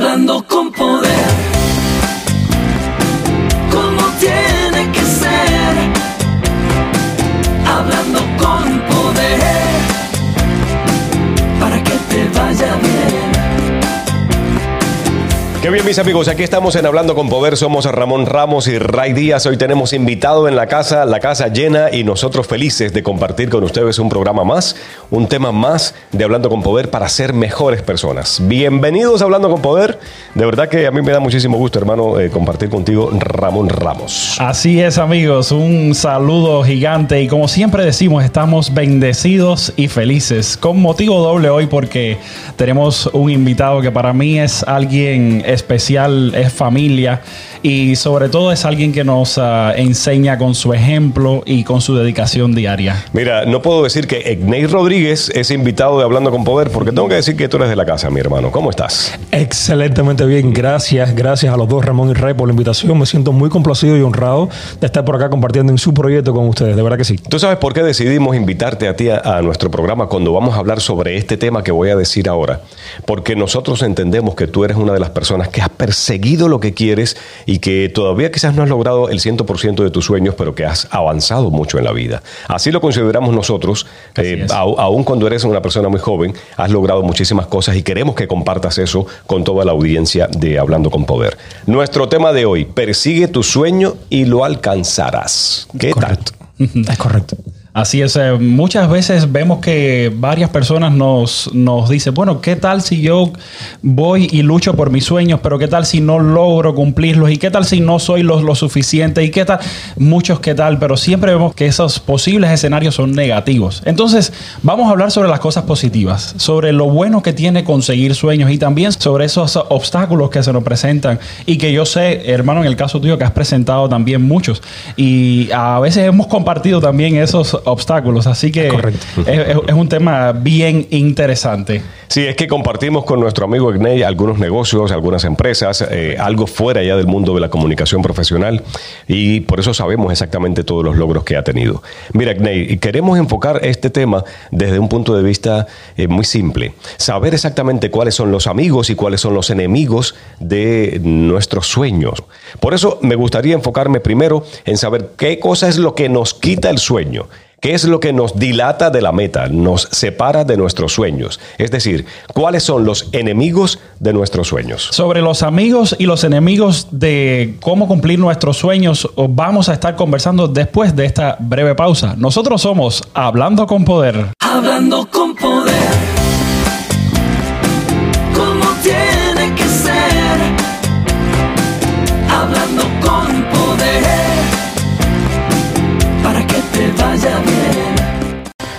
Hablando con poder. Bien, mis amigos. Aquí estamos en Hablando con Poder. Somos Ramón Ramos y Ray Díaz. Hoy tenemos invitado en la casa, la casa llena y nosotros felices de compartir con ustedes un programa más, un tema más de Hablando con Poder para ser mejores personas. Bienvenidos a Hablando con Poder. De verdad que a mí me da muchísimo gusto, hermano, eh, compartir contigo Ramón Ramos. Así es, amigos. Un saludo gigante. Y como siempre decimos, estamos bendecidos y felices. Con motivo doble hoy porque tenemos un invitado que para mí es alguien especial, es familia y sobre todo es alguien que nos ah, enseña con su ejemplo y con su dedicación diaria. Mira, no puedo decir que Egney Rodríguez es invitado de Hablando con Poder porque tengo que decir que tú eres de la casa, mi hermano. ¿Cómo estás? Excelentemente bien, gracias, gracias a los dos, Ramón y Rey, por la invitación. Me siento muy complacido y honrado de estar por acá compartiendo en su proyecto con ustedes, de verdad que sí. ¿Tú sabes por qué decidimos invitarte a ti a, a nuestro programa cuando vamos a hablar sobre este tema que voy a decir ahora? Porque nosotros entendemos que tú eres una de las personas que has perseguido lo que quieres y que todavía quizás no has logrado el 100% de tus sueños, pero que has avanzado mucho en la vida. Así lo consideramos nosotros, eh, aun cuando eres una persona muy joven, has logrado muchísimas cosas y queremos que compartas eso con toda la audiencia de Hablando con Poder. Nuestro tema de hoy, persigue tu sueño y lo alcanzarás. ¿Qué Correcto. tal? Es correcto. Así es, eh, muchas veces vemos que varias personas nos, nos dicen, bueno, ¿qué tal si yo voy y lucho por mis sueños, pero qué tal si no logro cumplirlos? ¿Y qué tal si no soy lo, lo suficiente? ¿Y qué tal? Muchos qué tal, pero siempre vemos que esos posibles escenarios son negativos. Entonces, vamos a hablar sobre las cosas positivas, sobre lo bueno que tiene conseguir sueños y también sobre esos obstáculos que se nos presentan y que yo sé, hermano, en el caso tuyo, que has presentado también muchos y a veces hemos compartido también esos obstáculos, así que correcto. es, es- es un tema bien interesante. Sí, es que compartimos con nuestro amigo Egney algunos negocios, algunas empresas, eh, algo fuera ya del mundo de la comunicación profesional y por eso sabemos exactamente todos los logros que ha tenido. Mira, Egney, queremos enfocar este tema desde un punto de vista eh, muy simple. Saber exactamente cuáles son los amigos y cuáles son los enemigos de nuestros sueños. Por eso me gustaría enfocarme primero en saber qué cosa es lo que nos quita el sueño. ¿Qué es lo que nos dilata de la meta, nos separa de nuestros sueños? Es decir, ¿cuáles son los enemigos de nuestros sueños? Sobre los amigos y los enemigos de cómo cumplir nuestros sueños, os vamos a estar conversando después de esta breve pausa. Nosotros somos Hablando con Poder. Hablando con poder.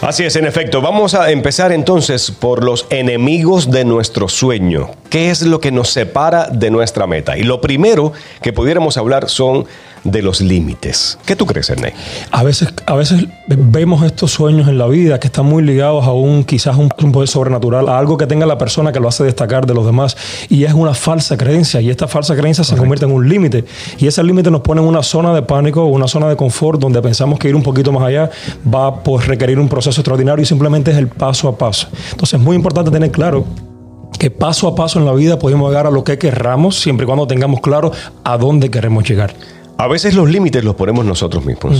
Así es, en efecto. Vamos a empezar entonces por los enemigos de nuestro sueño. ¿Qué es lo que nos separa de nuestra meta? Y lo primero que pudiéramos hablar son de los límites. ¿Qué tú crees, Ernest? A veces, a veces vemos estos sueños en la vida que están muy ligados a un quizás un, un poder sobrenatural, a algo que tenga la persona que lo hace destacar de los demás. Y es una falsa creencia. Y esta falsa creencia se convierte en un límite. Y ese límite nos pone en una zona de pánico, una zona de confort, donde pensamos que ir un poquito más allá va a pues, requerir un proceso extraordinario y simplemente es el paso a paso. Entonces es muy importante tener claro que paso a paso en la vida podemos llegar a lo que querramos, siempre y cuando tengamos claro a dónde queremos llegar. A veces los límites los ponemos nosotros mismos.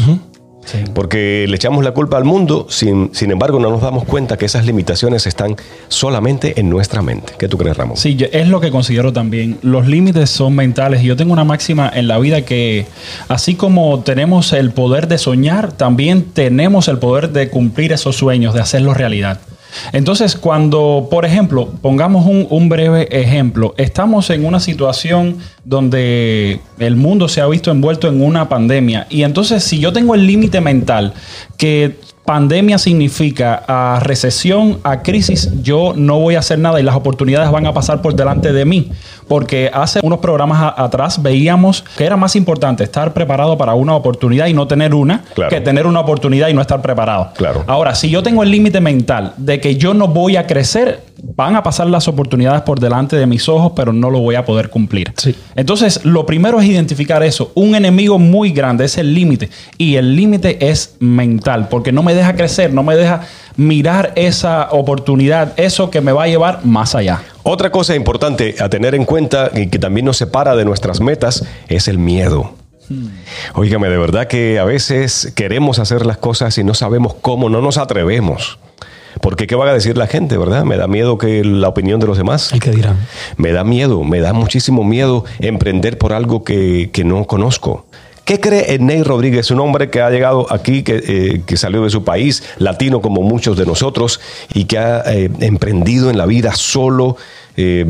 Porque le echamos la culpa al mundo, sin, sin embargo no nos damos cuenta que esas limitaciones están solamente en nuestra mente. ¿Qué tú crees, Ramón? Sí, yo- es lo que considero también. Los límites son mentales. Y yo tengo una máxima en la vida que así como tenemos el poder de soñar, también tenemos el poder de cumplir esos sueños, de hacerlos realidad. Entonces, cuando, por ejemplo, pongamos un, breve ejemplo, estamos en una situación donde el mundo se ha visto envuelto en una pandemia y entonces si yo tengo el límite mental que pandemia significa a recesión, a crisis, yo no voy a hacer nada y las oportunidades van a pasar por delante de mí. Porque hace unos programas a- atrás veíamos que era más importante estar preparado para una oportunidad y no tener una, Claro. que tener una oportunidad y no estar preparado. Claro. Ahora, si yo tengo el límite mental de que yo no voy a crecer, van a pasar las oportunidades por delante de mis ojos, pero no lo voy a poder cumplir. Sí. Entonces, lo primero es identificar eso. Un enemigo muy grande es el límite. Y el límite es mental, porque no me deja crecer, no me deja mirar esa oportunidad, eso que me va a llevar más allá. Otra cosa importante a tener en cuenta y que también nos separa de nuestras metas es el miedo. Óigame, de verdad que a veces queremos hacer las cosas y no sabemos cómo, no nos atrevemos. Porque ¿qué va a decir la gente, verdad? Me da miedo que la opinión de los demás. ¿Y qué dirán? Me da miedo, me da muchísimo miedo emprender por algo que, que no conozco. ¿Qué cree Ney Rodríguez, un hombre que ha llegado aquí, que, eh, que salió de su país, latino como muchos de nosotros, y que ha eh, emprendido en la vida solo? eh,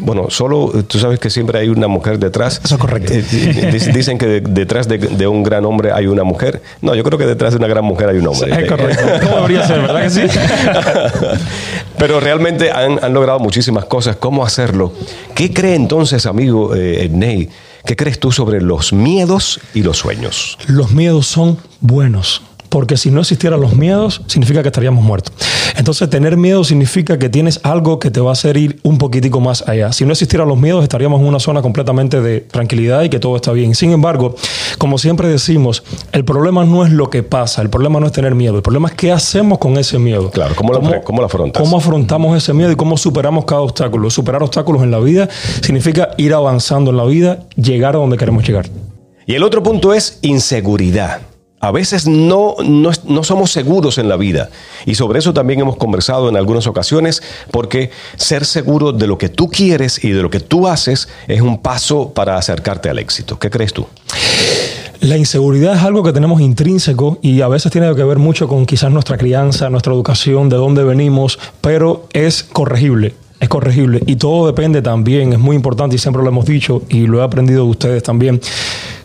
bueno, solo, tú sabes que siempre hay una mujer detrás. Eso es correcto. Dic- dicen que de- detrás de, de un gran hombre hay una mujer. No, yo creo que detrás de una gran mujer hay un hombre. Es correcto. ¿Cómo debería ser, verdad que sí? Pero realmente han, han logrado muchísimas cosas. ¿Cómo hacerlo? ¿Qué cree entonces, amigo Ney? ¿Qué crees tú sobre los miedos y los sueños? Los miedos son buenos. Porque si no existieran los miedos, significa que estaríamos muertos. Entonces, tener miedo significa que tienes algo que te va a hacer ir un poquitico más allá. Si no existieran los miedos, estaríamos en una zona completamente de tranquilidad y que todo está bien. Sin embargo, como siempre decimos, el problema no es lo que pasa, el problema no es tener miedo, el problema es qué hacemos con ese miedo. Claro, ¿cómo cómo lo afrontas? ¿Cómo afrontamos ese miedo y cómo superamos cada obstáculo? Superar obstáculos en la vida significa ir avanzando en la vida, llegar a donde queremos llegar. Y el otro punto es inseguridad. A veces no, no, somos seguros en la vida. Y sobre eso también hemos conversado en algunas ocasiones, porque ser seguro de lo que tú quieres y de lo que tú haces es un paso para acercarte al éxito. ¿Qué crees tú? La inseguridad es algo que tenemos intrínseco y a veces tiene que ver mucho con quizás nuestra crianza, nuestra educación, de dónde venimos, pero es corregible. Es corregible y todo depende también, es muy importante y siempre lo hemos dicho y lo he aprendido de ustedes también.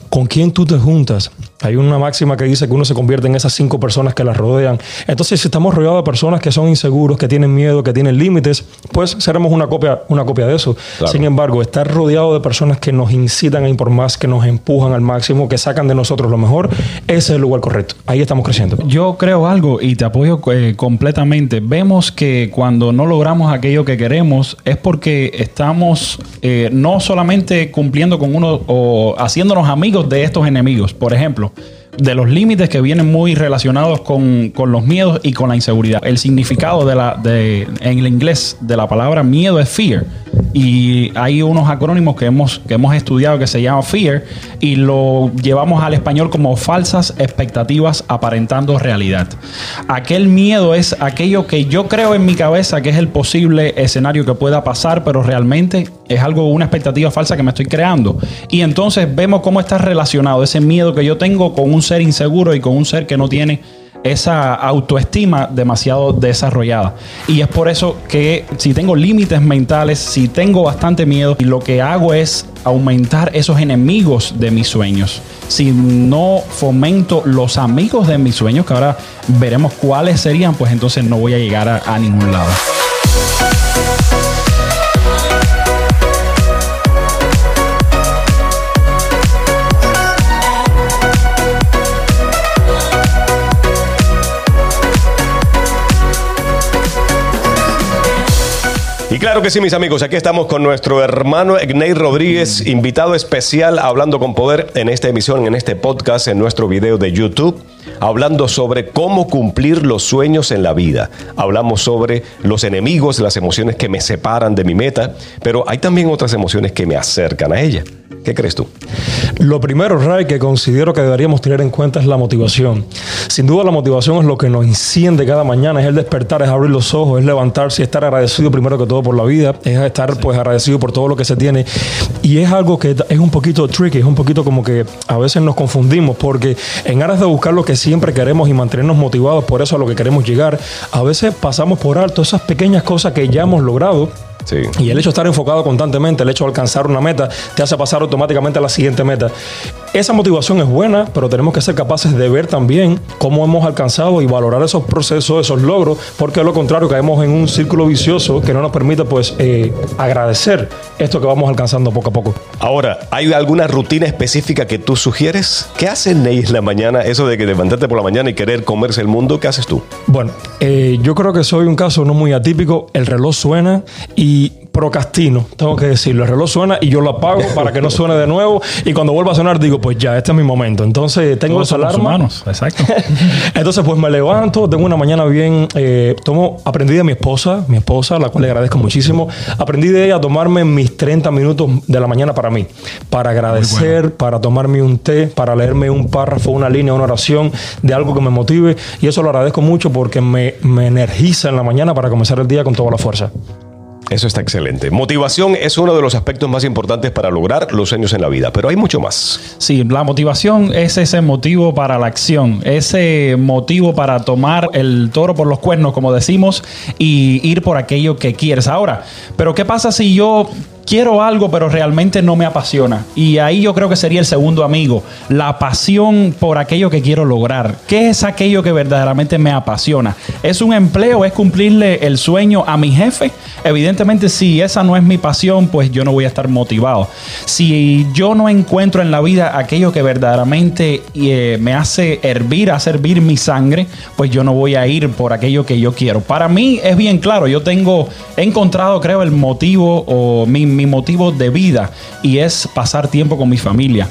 ¿Con quién tú te juntas? Hay una máxima que dice que uno se convierte en esas cinco personas que las rodean. Entonces, si estamos rodeados de personas que son inseguros, que tienen miedo, que tienen límites, pues seremos una copia, una copia de eso. Claro. Sin embargo, estar rodeado de personas que nos incitan a ir por más, que nos empujan al máximo, que sacan de nosotros lo mejor, ese es el lugar correcto. Ahí estamos creciendo. Yo creo algo y te apoyo eh, completamente. Vemos que cuando no logramos aquello que queremos es porque estamos eh, no solamente cumpliendo con uno o haciéndonos amigos de estos enemigos. Por ejemplo, de los límites que vienen muy relacionados con, con los miedos y con la inseguridad. El significado de la, de, en el inglés de la palabra miedo es fear. Y hay unos acrónimos que hemos, que hemos estudiado que se llama FEAR y lo llevamos al español como falsas expectativas aparentando realidad. Aquel miedo es aquello que yo creo en mi cabeza que es el posible escenario que pueda pasar, pero realmente es algo, una expectativa falsa que me estoy creando. Y entonces vemos cómo está relacionado ese miedo que yo tengo con un ser inseguro y con un ser que no tiene esa autoestima demasiado desarrollada. Y es por eso que si tengo límites mentales, si tengo bastante miedo, y lo que hago es aumentar esos enemigos de mis sueños. Si no fomento los amigos de mis sueños, que ahora veremos cuáles serían, pues entonces no voy a llegar a, ningún lado. Claro que sí, mis amigos, aquí estamos con nuestro hermano Egney Rodríguez, invitado especial Hablando con Poder en esta emisión, en este podcast, en nuestro video de YouTube, hablando sobre cómo cumplir los sueños en la vida. Hablamos sobre los enemigos, las emociones que me separan de mi meta, pero hay también otras emociones que me acercan a ella. ¿Qué crees tú? Lo primero, Ray, que considero que deberíamos tener en cuenta es la motivación. Sin duda la motivación es lo que nos enciende cada mañana, es el despertar, es abrir los ojos, es levantarse y estar agradecido primero que todo por la vida, es estar pues agradecido por todo lo que se tiene. Y es algo que es un poquito tricky, es un poquito como que a veces nos confundimos porque en aras de buscar lo que siempre queremos y mantenernos motivados por eso a lo que queremos llegar, a veces pasamos por alto esas pequeñas cosas que ya hemos logrado Sí. y el hecho de estar enfocado constantemente, el hecho de alcanzar una meta, te hace pasar automáticamente a la siguiente meta. Esa motivación es buena, pero tenemos que ser capaces de ver también cómo hemos alcanzado y valorar esos procesos, esos logros, porque de lo contrario caemos en un círculo vicioso que no nos permite pues eh, agradecer esto que vamos alcanzando poco a poco. Ahora, ¿hay alguna rutina específica que tú sugieres? ¿Qué hace en la mañana? Eso de que levantarte por la mañana y querer comerse el mundo, ¿qué haces tú? Bueno, eh, yo creo que soy un caso no muy atípico. El reloj suena y procrastino, tengo que decirlo. El reloj suena y yo lo apago para que no suene de nuevo. Y cuando vuelva a sonar, digo, pues ya, este es mi momento. Entonces tengo Todos esa somos alarma. humanos, exacto. Entonces, pues me levanto, tengo una mañana bien. eh, tomo, aprendí de mi esposa, mi esposa, a la cual le agradezco muchísimo. Aprendí de ella a tomarme mis 30 minutos de la mañana para mí, para agradecer, para tomarme un té, para leerme un párrafo, una línea, una oración de algo que me motive. Y eso lo agradezco mucho porque me, me energiza en la mañana para comenzar el día con toda la fuerza. Eso está excelente. Motivación es uno de los aspectos más importantes para lograr los sueños en la vida, pero hay mucho más. Sí, la motivación es ese motivo para la acción, ese motivo para tomar el toro por los cuernos, como decimos, y ir por aquello que quieres. Ahora, pero ¿qué pasa si yo quiero algo, pero realmente no me apasiona? Y ahí yo creo que sería el segundo amigo, la pasión por aquello que quiero lograr. ¿Qué es aquello que verdaderamente me apasiona? ¿Es un empleo? ¿Es cumplirle el sueño a mi jefe? Evidentemente, si esa no es mi pasión, pues yo no voy a estar motivado. Si yo no encuentro en la vida aquello que verdaderamente eh, me hace hervir, hace hervir mi sangre, pues yo no voy a ir por aquello que yo quiero. Para mí es bien claro, yo tengo, encontrado, creo, el motivo o mi, mi motivo de vida y es pasar tiempo con mi familia.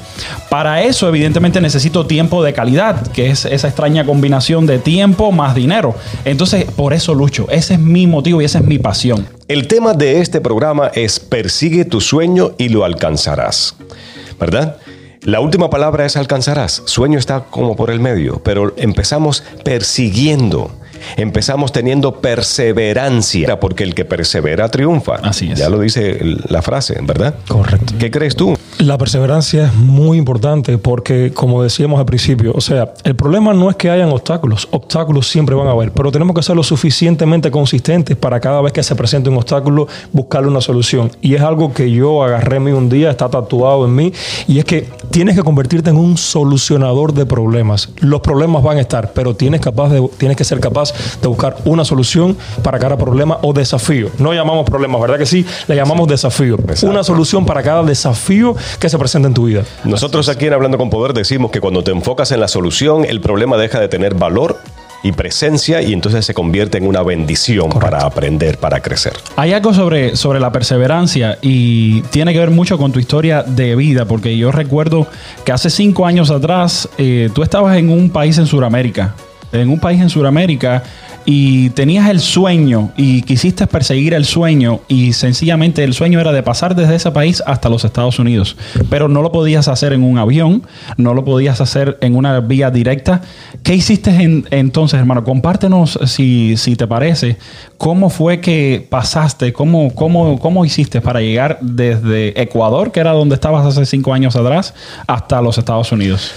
Para eso, evidentemente, necesito tiempo de calidad, que es esa extraña combinación de tiempo más dinero. Entonces, por eso lucho. Ese es mi motivo y esa es mi pasión. El tema de este programa es persigue tu sueño y lo alcanzarás. ¿Verdad? La última palabra es alcanzarás. Sueño está como por el medio, pero empezamos persiguiendo. Empezamos teniendo perseverancia, porque el que persevera triunfa. Así es. Ya lo dice la frase, ¿verdad? Correcto. ¿Qué crees tú? La perseverancia es muy importante porque, como decíamos al principio, o sea, el problema no es que hayan obstáculos, obstáculos siempre van a haber, pero tenemos que ser lo suficientemente consistentes para cada vez que se presente un obstáculo buscarle una solución. Y es algo que yo agarré mí un día, está tatuado en mí, y es que tienes que convertirte en un solucionador de problemas. Los problemas van a estar, pero tienes, capaz de, tienes que ser capaz de buscar una solución para cada problema o desafío. No llamamos problemas, ¿verdad que sí? Le llamamos desafío. Exacto. Una solución para cada desafío que se presenta en tu vida. Nosotros aquí en Hablando con Poder decimos que cuando te enfocas en la solución, el problema deja de tener valor y presencia y entonces se convierte en una bendición para aprender, para crecer. Hay algo sobre, sobre la perseverancia y tiene que ver mucho con tu historia de vida, porque yo recuerdo que hace cinco años atrás eh, tú estabas en un país en Sudamérica, en un país en Sudamérica y tenías el sueño y quisiste perseguir el sueño y sencillamente el sueño era de pasar desde ese país hasta los Estados Unidos, pero no lo podías hacer en un avión, no lo podías hacer en una vía directa. ¿Qué hiciste en- entonces, hermano? Compártenos, si, si te parece, cómo fue que pasaste, cómo, cómo, cómo hiciste para llegar desde Ecuador, que era donde estabas hace cinco años atrás, hasta los Estados Unidos.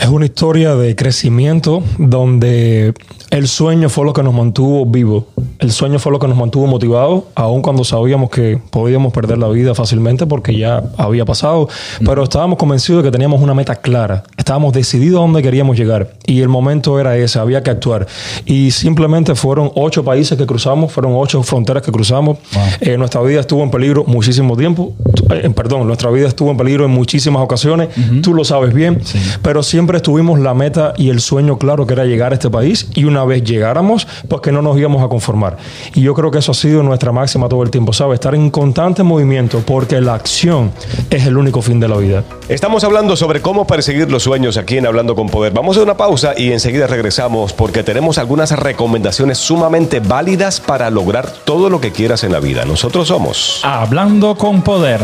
Es una historia de crecimiento donde el sueño fue lo que nos mantuvo vivos. El sueño fue lo que nos mantuvo motivados, aun cuando sabíamos que podíamos perder la vida fácilmente porque ya había pasado. Pero estábamos convencidos de que teníamos una meta clara. Estábamos decididos a dónde queríamos llegar. Y el momento era ese, había que actuar. Y simplemente fueron ocho países que cruzamos, fueron ocho fronteras que cruzamos. Eh, nuestra vida estuvo en peligro muchísimo tiempo. Eh, perdón, nuestra vida estuvo en peligro en muchísimas ocasiones. Tú lo sabes bien. Pero siempre tuvimos la meta y el sueño claro que era llegar a este país. Y una vez llegáramos, pues que no nos íbamos a conformar. Y yo creo que eso ha sido nuestra máxima todo el tiempo, ¿sabes? Estar en constante movimiento porque la acción es el único fin de la vida. Estamos hablando sobre cómo perseguir los sueños aquí en Hablando con Poder. Vamos a una pausa y enseguida regresamos porque tenemos algunas recomendaciones sumamente válidas para lograr todo lo que quieras en la vida. Nosotros somos. Hablando con poder.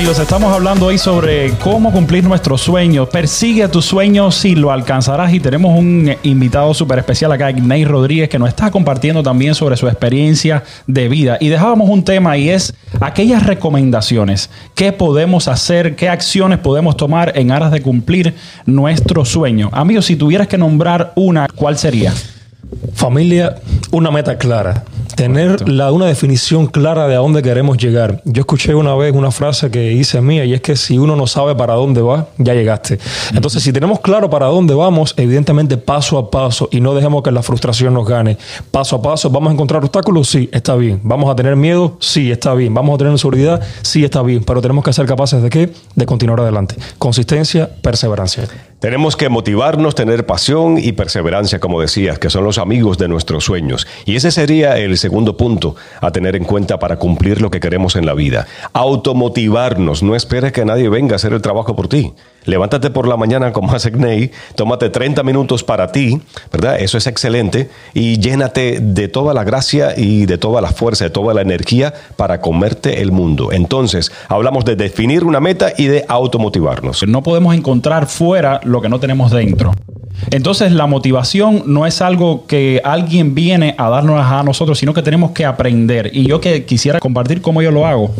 Amigos, estamos hablando hoy sobre cómo cumplir nuestros sueños. Persigue tus sueños y lo alcanzarás. Y tenemos un invitado súper especial acá, Ignay Rodríguez, que nos está compartiendo también sobre su experiencia de vida. Y dejábamos un tema y es aquellas recomendaciones. ¿Qué podemos hacer? ¿Qué acciones podemos tomar en aras de cumplir nuestro sueño? Amigos, si tuvieras que nombrar una, ¿cuál sería? Familia, una meta clara. Tener la, una definición clara de a dónde queremos llegar. Yo escuché una vez una frase que hice mía y es que si uno no sabe para dónde va, ya llegaste. Entonces, si tenemos claro para dónde vamos, evidentemente paso a paso y no dejemos que la frustración nos gane. Paso a paso, ¿vamos a encontrar obstáculos? Sí, está bien. ¿Vamos a tener miedo? Sí, está bien. ¿Vamos a tener inseguridad? Sí, está bien. Pero tenemos que ser capaces de qué? De continuar adelante. Consistencia, perseverancia. Tenemos que motivarnos, tener pasión y perseverancia, como decías, que son los amigos de nuestros sueños. Y ese sería el segundo punto a tener en cuenta para cumplir lo que queremos en la vida. Automotivarnos. No esperes que nadie venga a hacer el trabajo por ti. Levántate por la mañana como hace Gnei, tómate 30 minutos para ti, ¿verdad? Eso es excelente. Y llénate de toda la gracia y de toda la fuerza, de toda la energía para comerte el mundo. Entonces, hablamos de definir una meta y de automotivarnos. No podemos encontrar fuera lo que no tenemos dentro. Entonces la motivación no es algo que alguien viene a darnos a nosotros, sino que tenemos que aprender. Y yo que quisiera compartir cómo yo lo hago.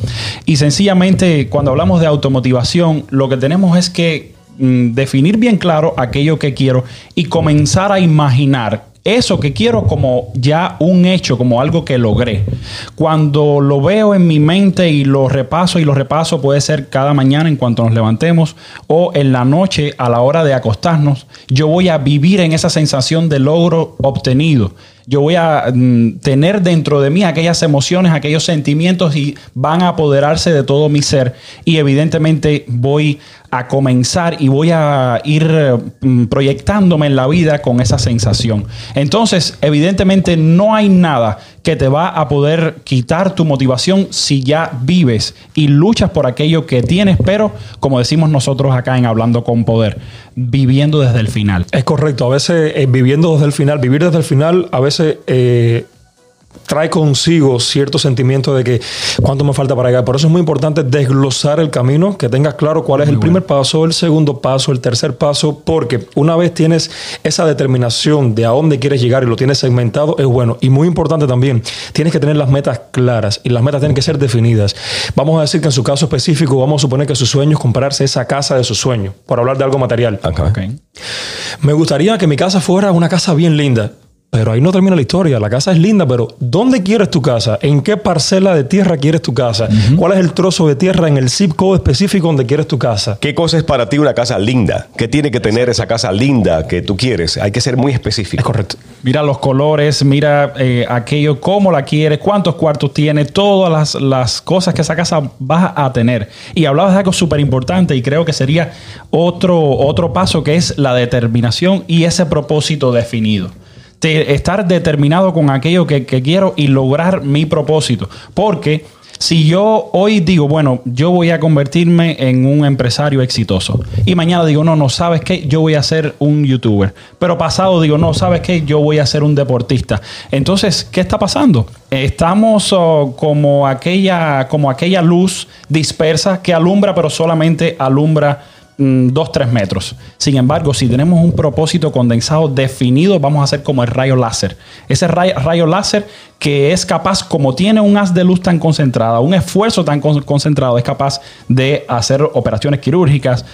Y sencillamente cuando hablamos de automotivación, lo que tenemos es que mm, definir bien claro aquello que quiero y comenzar a imaginar eso que quiero como ya un hecho, como algo que logré. Cuando lo veo en mi mente y lo repaso y lo repaso, puede ser cada mañana en cuanto nos levantemos o en la noche a la hora de acostarnos, yo voy a vivir en esa sensación de logro obtenido. Yo voy a mm, tener dentro de mí aquellas emociones, aquellos sentimientos y van a apoderarse de todo mi ser. Y evidentemente voy a comenzar y voy a ir mm, proyectándome en la vida con esa sensación. Entonces, evidentemente no hay nada que te va a poder quitar tu motivación si ya vives y luchas por aquello que tienes, pero como decimos nosotros acá en Hablando con Poder, viviendo desde el final. Es correcto, a veces eh, viviendo desde el final, vivir desde el final, a veces... eh, trae consigo cierto sentimiento de que cuánto me falta para llegar. Por eso es muy importante desglosar el camino, que tengas claro cuál es el primer paso, el segundo paso, el tercer paso, porque una vez tienes esa determinación de a dónde quieres llegar y lo tienes segmentado, es bueno. Y muy importante también, tienes que tener las metas claras y las metas tienen que ser definidas. Vamos a decir que en su caso específico, vamos a suponer que su sueño es comprarse esa casa de sus sueños, por hablar de algo material. Ajá. Me gustaría que mi casa fuera una casa bien linda. Pero ahí no termina la historia. La casa es linda, pero ¿dónde quieres tu casa? ¿En qué parcela de tierra quieres tu casa? ¿Cuál es el trozo de tierra en el zip code específico donde quieres tu casa? ¿Qué cosa es para ti una casa linda? ¿Qué tiene que tener esa casa linda que tú quieres? Hay que ser muy específico. Es correcto. Mira los colores, mira eh, aquello, cómo la quieres, cuántos cuartos tiene, todas las, las cosas que esa casa va a tener. Y hablabas de algo súper importante y creo que sería otro, otro paso que es la determinación y ese propósito definido. Estar determinado con aquello que, que quiero y lograr mi propósito. Porque si yo hoy digo, bueno, yo voy a convertirme en un empresario exitoso y mañana digo, no, no, sabes qué, yo voy a ser un youtuber, pero pasado digo, no, sabes qué, yo voy a ser un deportista. Entonces, ¿qué está pasando? Estamos oh, como, aquella, como aquella luz dispersa que alumbra, pero solamente alumbra mm, dos, tres metros. Sin embargo, si tenemos un propósito condensado definido, vamos a hacer como el rayo láser. Ese ray- rayo láser que es capaz, como tiene un haz de luz tan concentrada, un esfuerzo tan con- concentrado, es capaz de hacer operaciones quirúrgicas,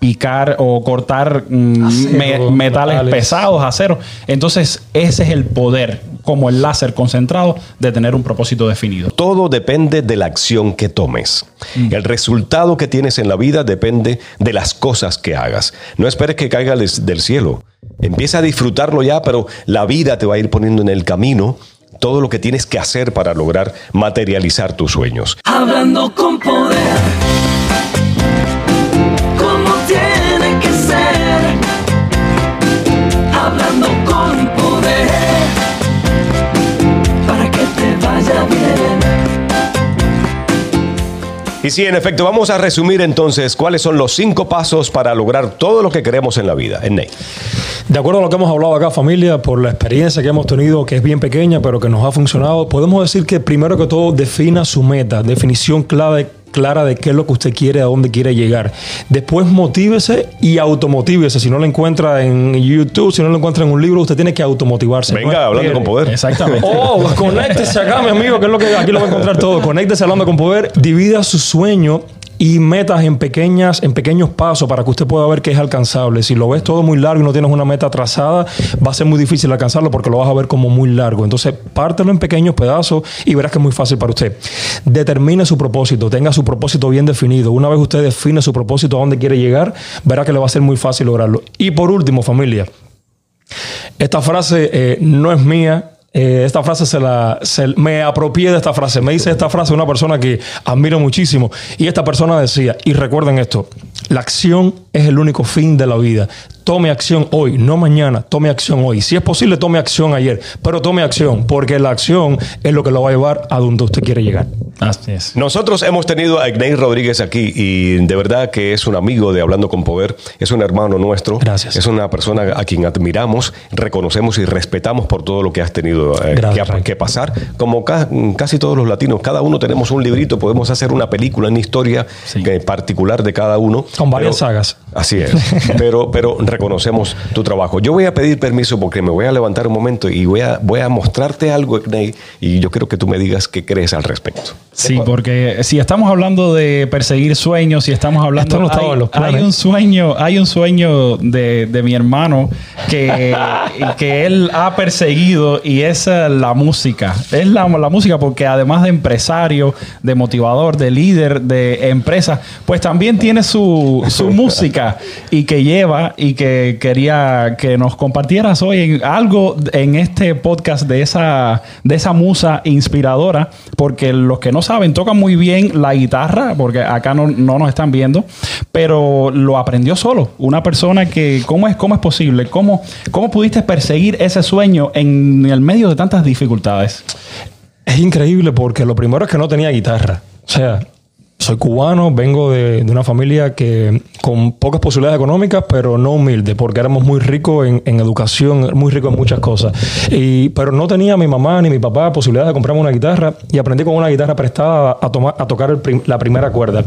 picar o cortar mm, Acero, me- metales metales. pesados, acero. Entonces, ese es el poder, como el láser concentrado, de tener un propósito definido. Todo depende de la acción que tomes. El resultado que tienes en la vida depende de las cosas que hagas. No esperes que caiga del cielo. Empieza a disfrutarlo ya, pero la vida te va a ir poniendo en el camino todo lo que tienes que hacer para lograr materializar tus sueños. Hablando con poder. Sí, en efecto, vamos a resumir entonces cuáles son los cinco pasos para lograr todo lo que queremos en la vida. En Ney. De acuerdo a lo que hemos hablado acá, familia, por la experiencia que hemos tenido, que es bien pequeña, pero que nos ha funcionado, podemos decir que primero que todo defina su meta, definición clave clara de qué es lo que usted quiere, a dónde quiere llegar. Después motívese y automotívese. Si no lo encuentra en YouTube, si no lo encuentra en un libro, usted tiene que automotivarse. Venga, No hablando con poder. Exactamente. Oh, conéctese acá, mi amigo, que es lo que aquí lo va a encontrar todo. Conéctese hablando con poder, divida su sueño y metas en pequeñas, en pequeños pasos para que usted pueda ver que es alcanzable. Si lo ves todo muy largo y no tienes una meta trazada, va a ser muy difícil alcanzarlo porque lo vas a ver como muy largo. Entonces, pártelo en pequeños pedazos y verás que es muy fácil para usted. Determine su propósito, tenga su propósito bien definido. Una vez usted define su propósito a dónde quiere llegar, verá que le va a ser muy fácil lograrlo. Y por último, familia, esta frase eh, no es mía, eh, esta frase se la se- me apropié de esta frase. Me dice esta frase una persona que admiro muchísimo. Y esta persona decía, y recuerden esto: la acción es el único fin de la vida. Tome acción hoy, no mañana, tome acción hoy. Si es posible, tome acción ayer, pero tome acción, porque la acción es lo que lo va a llevar a donde usted quiere llegar. Así es. Nosotros hemos tenido a Igney Rodríguez aquí y de verdad que es un amigo de Hablando con Poder, es un hermano nuestro. Gracias. Es una persona a quien admiramos, reconocemos y respetamos por todo lo que has tenido eh, Gracias, que, pasar. Como ca- casi todos los latinos, cada uno tenemos un librito, podemos hacer una película, una historia Sí. que- particular de cada uno. Con varias Pero- sagas. Así es, pero, pero reconocemos tu trabajo. Yo voy a pedir permiso porque me voy a levantar un momento y voy a, voy a mostrarte algo, Igney, y yo quiero que tú me digas qué crees al respecto. Sí, porque si estamos hablando de perseguir sueños, si estamos hablando Esto no hay, en los planes. hay un sueño, hay un sueño de, de mi hermano que, que él ha perseguido y es la música. Es la, la música porque además de empresario, de motivador, de líder de empresa, pues también tiene su, su música y que lleva y que quería que nos compartieras hoy en algo en este podcast de esa, de esa musa inspiradora, porque los que no saben tocan muy bien la guitarra, porque acá no, no nos están viendo, pero lo aprendió solo. Una persona que, ¿cómo es, cómo es posible? ¿Cómo, ¿Cómo pudiste perseguir ese sueño en el medio de tantas dificultades? Es increíble porque lo primero es que no tenía guitarra. O sea, soy cubano, vengo de, de una familia que con pocas posibilidades económicas, pero no humilde, porque éramos muy ricos en, en educación, muy ricos en muchas cosas. Y, pero no tenía mi mamá ni mi papá posibilidad de comprarme una guitarra y aprendí con una guitarra prestada a, tomar, a tocar prim- la primera cuerda.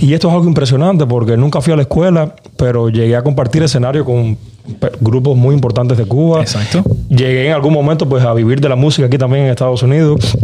Y esto es algo impresionante porque nunca fui a la escuela, pero llegué a compartir escenario con grupos muy importantes de Cuba. Exacto. Llegué en algún momento pues a vivir de la música aquí también en Estados Unidos.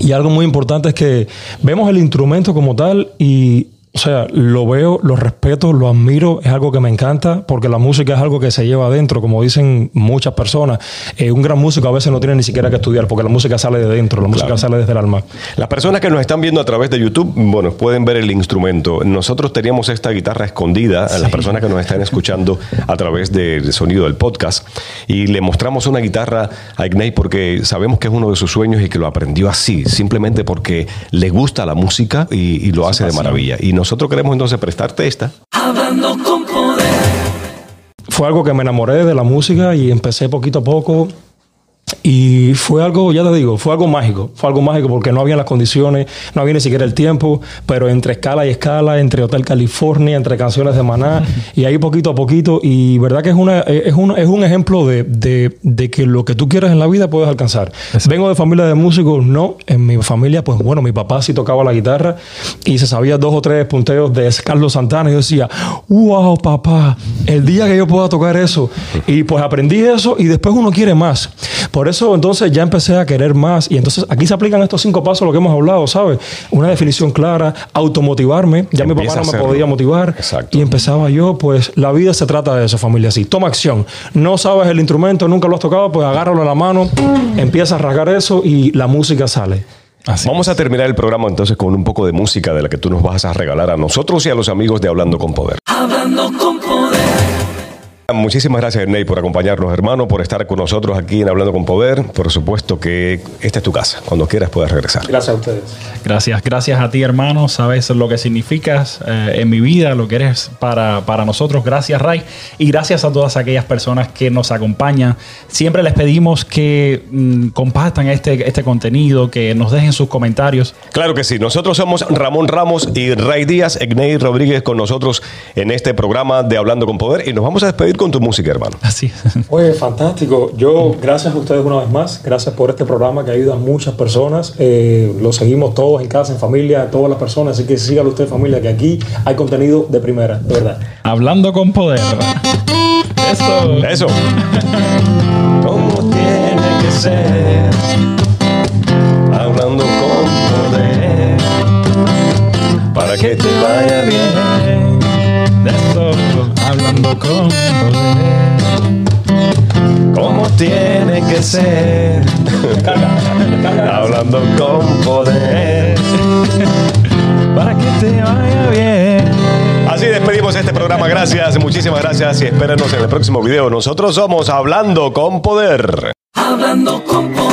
Y algo muy importante es que vemos el instrumento como tal y, o sea, lo veo, lo respeto, lo admiro, es algo que me encanta porque la música es algo que se lleva adentro, como dicen muchas personas. Eh, un gran músico a veces no tiene ni siquiera que estudiar porque la música sale de dentro, la música sale desde el alma. Las personas que nos están viendo a través de YouTube, bueno, pueden ver el instrumento. Nosotros teníamos esta guitarra escondida a las personas que nos están escuchando a través del sonido del podcast y le mostramos una guitarra a Igney porque sabemos que es uno de sus sueños y que lo aprendió así, simplemente porque le gusta la música y, y lo hace de maravilla. Y nosotros queremos entonces prestarte esta. Hablando con poder. fue algo que me enamoré de la música y empecé poquito a poco. Y fue algo, ya te digo, fue algo mágico. Fue algo mágico porque no había las condiciones, no había ni siquiera el tiempo, pero entre escala y escala, entre Hotel California, entre canciones de Maná, y ahí poquito a poquito. Y verdad que es, una, es, un, es un ejemplo de, de- de que lo que tú quieras en la vida puedes alcanzar. Vengo de familia de músicos, no. En mi familia, pues bueno, mi papá sí tocaba la guitarra y se sabía dos o tres punteos de Carlos Santana. Y yo decía, wow, papá, el día que yo pueda tocar eso. Y pues aprendí eso y después uno quiere más. Por eso entonces ya empecé a querer más. Y entonces aquí se aplican estos cinco pasos, lo que hemos hablado, ¿sabes? Una definición clara, automotivarme. Ya mi papá no me podía motivar. Exacto. Y empezaba yo, pues la vida se trata de eso, familia. Así, toma acción. No sabes el instrumento, nunca lo has tocado, pues agárralo a la mano, empieza a rasgar eso y la música sale. Vamos a terminar el programa entonces con un poco de música de la que tú nos vas a regalar a nosotros y a los amigos de Hablando con Poder. Hablando con poder. Muchísimas gracias, Ernei, por acompañarnos, hermano, por estar con nosotros aquí en Hablando con Poder. Por supuesto que esta es tu casa. Cuando quieras puedes regresar. Gracias a ustedes. Gracias, gracias a ti, hermano. Sabes lo que significas eh, en mi vida, lo que eres para, para nosotros. Gracias, Ray. Y gracias a todas aquellas personas que nos acompañan. Siempre les pedimos que mm, compartan este, este contenido, que nos dejen sus comentarios. Claro que sí. Nosotros somos Ramón Ramos y Ray Díaz, Egnei Rodríguez con nosotros en este programa de Hablando con Poder y nos vamos a despedir con tu música, hermano. Así. Oye, fantástico. Yo, gracias a ustedes una vez más. Gracias por este programa que ayuda a muchas personas. Eh, lo seguimos todos en casa, en familia, todas las personas. Así que síganlo usted, familia, que aquí hay contenido de primera, de verdad. Hablando con poder. Eso. Eso. Como tiene que ser. Hablando con poder. Para que te vaya bien. Con poder. Como tiene que ser. Hablando con poder. Para que te vaya bien. Así despedimos este programa. Gracias, muchísimas gracias y espérenos en el próximo video. Nosotros somos Hablando con Poder. Hablando con poder.